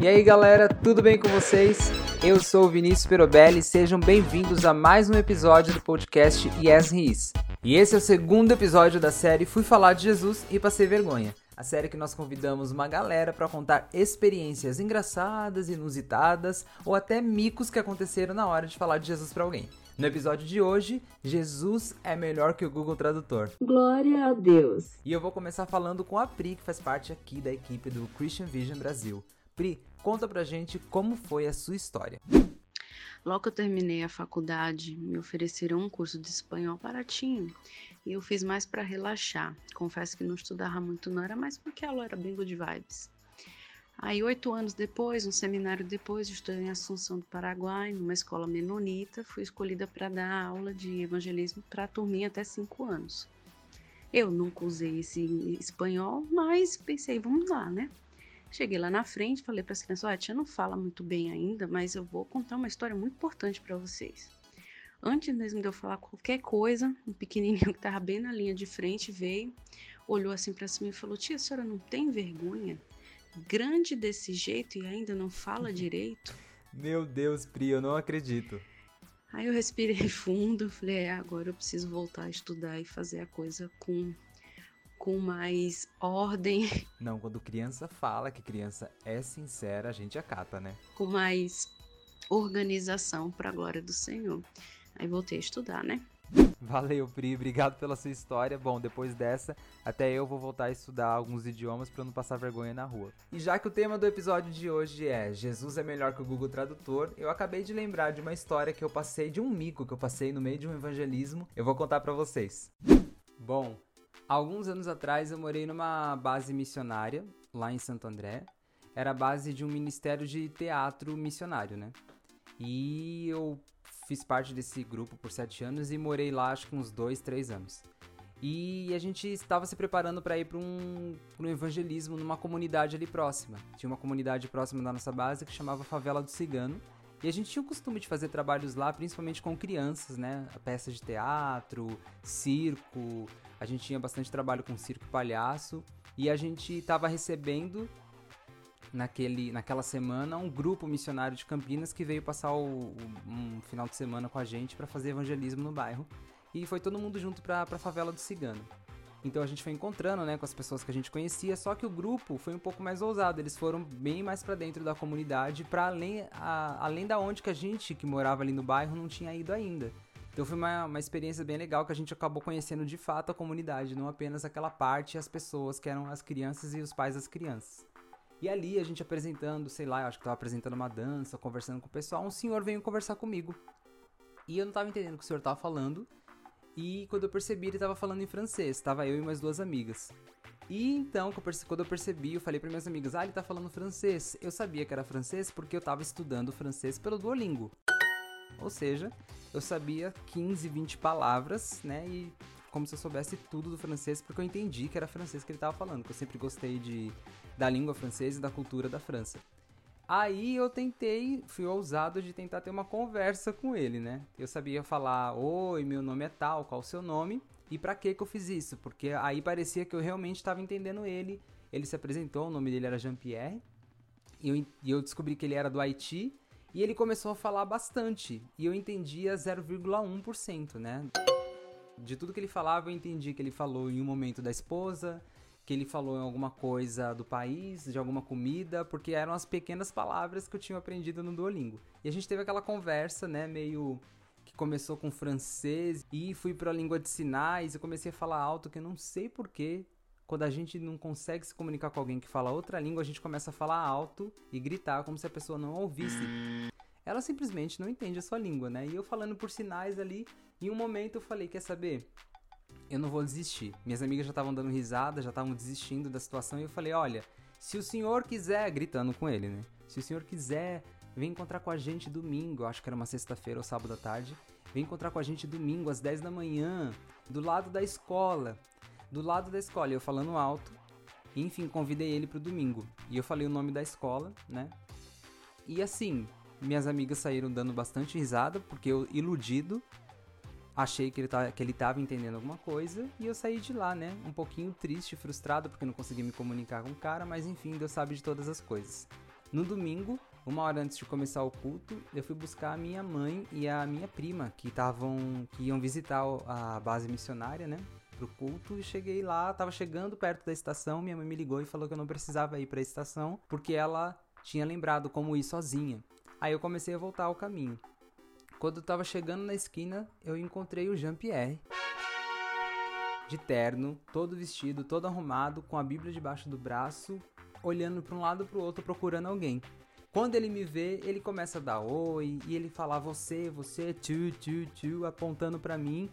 E aí galera, tudo bem com vocês? Eu sou o Vinícius Perobelli, sejam bem-vindos a mais um episódio do podcast Yes He Is. E esse é o segundo episódio da série Fui Falar de Jesus e Passei Vergonha. A série que nós convidamos uma galera para contar experiências engraçadas, inusitadas ou até micos que aconteceram na hora de falar de Jesus para alguém. No episódio de hoje, Jesus é melhor que o Google Tradutor. Glória a Deus! E eu vou começar falando com a Pri, que faz parte aqui da equipe do Christian Vision Brasil. Pri, conta pra gente como foi a sua história. Logo que eu terminei a faculdade, me ofereceram um curso de espanhol baratinho e eu fiz mais para relaxar. Confesso que não estudava muito, não era mais porque ela era bem good vibes. Aí, oito anos depois, um seminário depois, estudei em Assunção do Paraguai, numa escola menonita, fui escolhida para dar aula de evangelismo para a turminha até cinco anos. Eu nunca usei esse espanhol, mas pensei, vamos lá, né? Cheguei lá na frente, falei para as crianças: Olha, a tia não fala muito bem ainda, mas eu vou contar uma história muito importante para vocês. Antes mesmo de eu falar qualquer coisa, um pequenininho que estava bem na linha de frente veio, olhou assim para cima e falou: Tia, a senhora não tem vergonha? grande desse jeito e ainda não fala direito? Meu Deus, Pri, eu não acredito. Aí eu respirei fundo, falei, é, agora eu preciso voltar a estudar e fazer a coisa com com mais ordem. Não, quando criança fala que criança é sincera, a gente acata, né? Com mais organização para a glória do Senhor. Aí voltei a estudar, né? Valeu, Pri, obrigado pela sua história. Bom, depois dessa, até eu vou voltar a estudar alguns idiomas para não passar vergonha na rua. E já que o tema do episódio de hoje é Jesus é melhor que o Google Tradutor, eu acabei de lembrar de uma história que eu passei, de um mico que eu passei no meio de um evangelismo. Eu vou contar para vocês. Bom, alguns anos atrás eu morei numa base missionária lá em Santo André. Era a base de um ministério de teatro missionário, né? E eu fiz parte desse grupo por sete anos e morei lá acho que uns dois, três anos. E a gente estava se preparando para ir para um, um evangelismo numa comunidade ali próxima. Tinha uma comunidade próxima da nossa base que chamava Favela do Cigano. E a gente tinha o costume de fazer trabalhos lá, principalmente com crianças, né? Peças de teatro, circo. A gente tinha bastante trabalho com circo e palhaço. E a gente estava recebendo naquele, naquela semana um grupo missionário de Campinas que veio passar o, o, um final de semana com a gente para fazer evangelismo no bairro. E foi todo mundo junto para a favela do Cigano. Então a gente foi encontrando, né, com as pessoas que a gente conhecia, só que o grupo foi um pouco mais ousado, eles foram bem mais para dentro da comunidade, para além a, além da onde que a gente que morava ali no bairro não tinha ido ainda. Então foi uma, uma experiência bem legal que a gente acabou conhecendo de fato a comunidade, não apenas aquela parte as pessoas que eram as crianças e os pais das crianças. E ali a gente apresentando, sei lá, eu acho que tava apresentando uma dança, conversando com o pessoal, um senhor veio conversar comigo. E eu não tava entendendo o que o senhor tava falando. E quando eu percebi, ele tava falando em francês. Tava eu e mais duas amigas. E então, quando eu percebi, eu falei para minhas amigas: "Ah, ele tá falando francês". Eu sabia que era francês porque eu tava estudando francês pelo Duolingo. Ou seja, eu sabia 15, 20 palavras, né? E como se eu soubesse tudo do francês, porque eu entendi que era francês que ele tava falando, que eu sempre gostei de da língua francesa e da cultura da França. Aí eu tentei, fui ousado de tentar ter uma conversa com ele, né? Eu sabia falar: "Oi, meu nome é tal, qual o seu nome?" E para que que eu fiz isso? Porque aí parecia que eu realmente estava entendendo ele. Ele se apresentou, o nome dele era Jean-Pierre. E eu, e eu descobri que ele era do Haiti. E ele começou a falar bastante. E eu entendia 0,1%, né? De tudo que ele falava, eu entendi que ele falou em um momento da esposa, que ele falou em alguma coisa do país, de alguma comida, porque eram as pequenas palavras que eu tinha aprendido no Duolingo. E a gente teve aquela conversa, né, meio que começou com francês e fui para a língua de sinais e comecei a falar alto que eu não sei porquê. Quando a gente não consegue se comunicar com alguém que fala outra língua, a gente começa a falar alto e gritar como se a pessoa não ouvisse. Ela simplesmente não entende a sua língua, né? E eu falando por sinais ali, em um momento eu falei, quer saber? Eu não vou desistir. Minhas amigas já estavam dando risada, já estavam desistindo da situação e eu falei: olha, se o senhor quiser, gritando com ele, né? Se o senhor quiser, vem encontrar com a gente domingo, acho que era uma sexta-feira ou sábado à tarde. Vem encontrar com a gente domingo às 10 da manhã, do lado da escola. Do lado da escola, eu falando alto. Enfim, convidei ele pro domingo. E eu falei o nome da escola, né? E assim, minhas amigas saíram dando bastante risada, porque eu, iludido, achei que ele, tá, que ele tava entendendo alguma coisa e eu saí de lá, né? Um pouquinho triste, frustrado porque não consegui me comunicar com o cara, mas enfim, Deus sabe de todas as coisas. No domingo, uma hora antes de começar o culto, eu fui buscar a minha mãe e a minha prima, que estavam que iam visitar a base missionária, né? Pro culto e cheguei lá, tava chegando perto da estação, minha mãe me ligou e falou que eu não precisava ir para a estação, porque ela tinha lembrado como ir sozinha. Aí eu comecei a voltar ao caminho. Quando eu tava chegando na esquina, eu encontrei o Jean-Pierre. De terno, todo vestido, todo arrumado, com a Bíblia debaixo do braço, olhando para um lado para o outro procurando alguém. Quando ele me vê, ele começa a dar oi e ele fala você, você, tu, tu, tu, apontando para mim.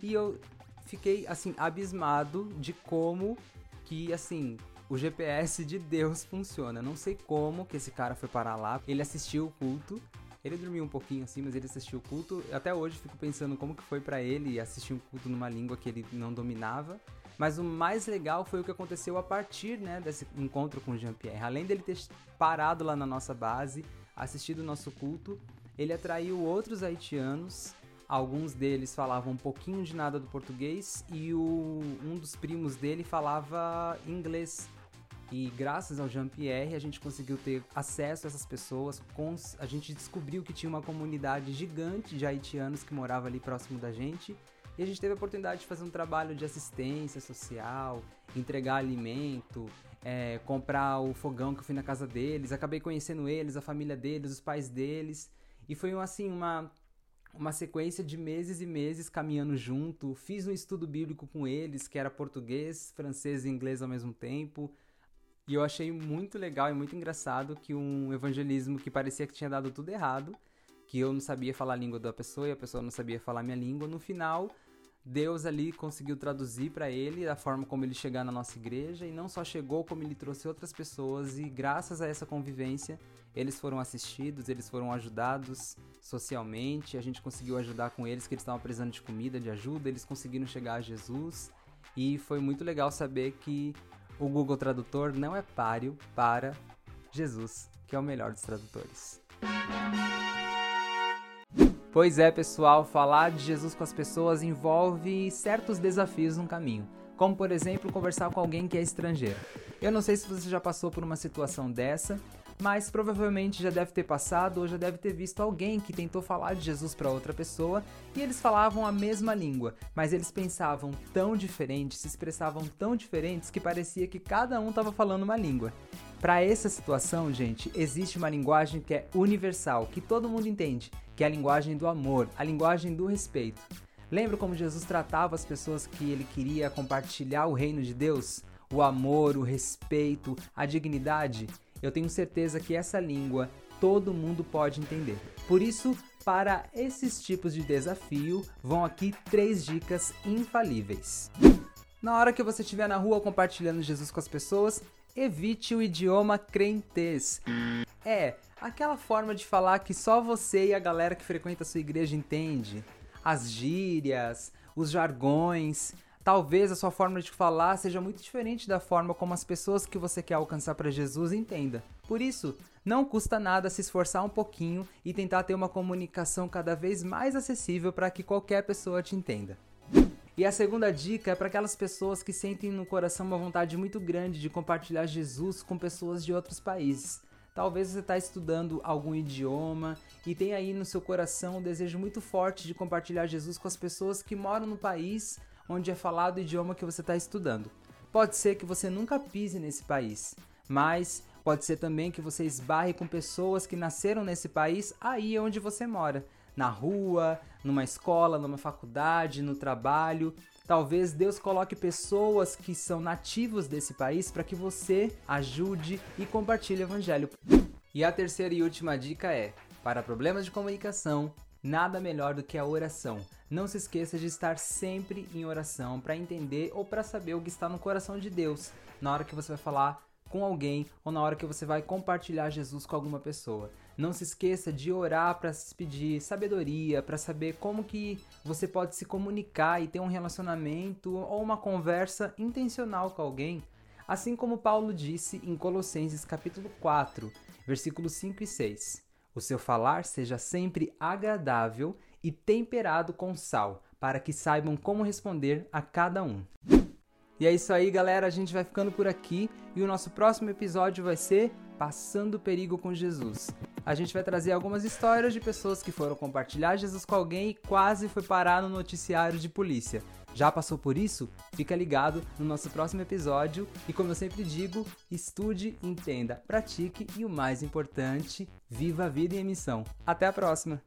E eu fiquei assim abismado de como que assim o GPS de Deus funciona. Não sei como que esse cara foi parar lá. Ele assistiu o culto. Ele dormiu um pouquinho assim, mas ele assistiu o culto. Até hoje fico pensando como que foi para ele assistir um culto numa língua que ele não dominava. Mas o mais legal foi o que aconteceu a partir né, desse encontro com o Jean-Pierre. Além dele ter parado lá na nossa base, assistido o nosso culto, ele atraiu outros haitianos. Alguns deles falavam um pouquinho de nada do português e o, um dos primos dele falava inglês. E graças ao Jean-Pierre a gente conseguiu ter acesso a essas pessoas. a gente descobriu que tinha uma comunidade gigante de haitianos que morava ali próximo da gente e a gente teve a oportunidade de fazer um trabalho de assistência social, entregar alimento, é, comprar o fogão que eu fui na casa deles. Acabei conhecendo eles, a família deles, os pais deles. E foi assim uma uma sequência de meses e meses caminhando junto. Fiz um estudo bíblico com eles, que era português, francês e inglês ao mesmo tempo. E eu achei muito legal e muito engraçado que um evangelismo que parecia que tinha dado tudo errado, que eu não sabia falar a língua da pessoa e a pessoa não sabia falar minha língua, no final Deus ali conseguiu traduzir para ele a forma como ele chegar na nossa igreja e não só chegou, como ele trouxe outras pessoas e graças a essa convivência eles foram assistidos, eles foram ajudados socialmente, a gente conseguiu ajudar com eles que eles estavam precisando de comida, de ajuda, eles conseguiram chegar a Jesus. E foi muito legal saber que o Google Tradutor não é páreo para Jesus, que é o melhor dos tradutores. Pois é, pessoal, falar de Jesus com as pessoas envolve certos desafios no caminho, como por exemplo conversar com alguém que é estrangeiro. Eu não sei se você já passou por uma situação dessa, mas provavelmente já deve ter passado ou já deve ter visto alguém que tentou falar de Jesus para outra pessoa e eles falavam a mesma língua, mas eles pensavam tão diferentes, se expressavam tão diferentes que parecia que cada um estava falando uma língua. Para essa situação, gente, existe uma linguagem que é universal, que todo mundo entende que é a linguagem do amor, a linguagem do respeito. Lembra como Jesus tratava as pessoas que ele queria compartilhar o reino de Deus? O amor, o respeito, a dignidade? Eu tenho certeza que essa língua todo mundo pode entender. Por isso, para esses tipos de desafio, vão aqui três dicas infalíveis. Na hora que você estiver na rua compartilhando Jesus com as pessoas, evite o idioma crentez. É, aquela forma de falar que só você e a galera que frequenta a sua igreja entende. As gírias, os jargões. Talvez a sua forma de falar seja muito diferente da forma como as pessoas que você quer alcançar para Jesus entendam. Por isso, não custa nada se esforçar um pouquinho e tentar ter uma comunicação cada vez mais acessível para que qualquer pessoa te entenda. E a segunda dica é para aquelas pessoas que sentem no coração uma vontade muito grande de compartilhar Jesus com pessoas de outros países. Talvez você está estudando algum idioma e tem aí no seu coração um desejo muito forte de compartilhar Jesus com as pessoas que moram no país onde é falado o idioma que você está estudando. Pode ser que você nunca pise nesse país, mas pode ser também que você esbarre com pessoas que nasceram nesse país aí onde você mora, na rua, numa escola, numa faculdade, no trabalho. Talvez Deus coloque pessoas que são nativos desse país para que você ajude e compartilhe o evangelho. E a terceira e última dica é: para problemas de comunicação, nada melhor do que a oração. Não se esqueça de estar sempre em oração para entender ou para saber o que está no coração de Deus na hora que você vai falar com alguém ou na hora que você vai compartilhar Jesus com alguma pessoa. Não se esqueça de orar para pedir sabedoria, para saber como que você pode se comunicar e ter um relacionamento ou uma conversa intencional com alguém, assim como Paulo disse em Colossenses capítulo 4, versículos 5 e 6. O seu falar seja sempre agradável e temperado com sal, para que saibam como responder a cada um. E é isso aí, galera. A gente vai ficando por aqui e o nosso próximo episódio vai ser Passando Perigo com Jesus. A gente vai trazer algumas histórias de pessoas que foram compartilhar Jesus com alguém e quase foi parar no noticiário de polícia. Já passou por isso? Fica ligado no nosso próximo episódio e, como eu sempre digo, estude, entenda, pratique e o mais importante, viva a vida em missão. Até a próxima!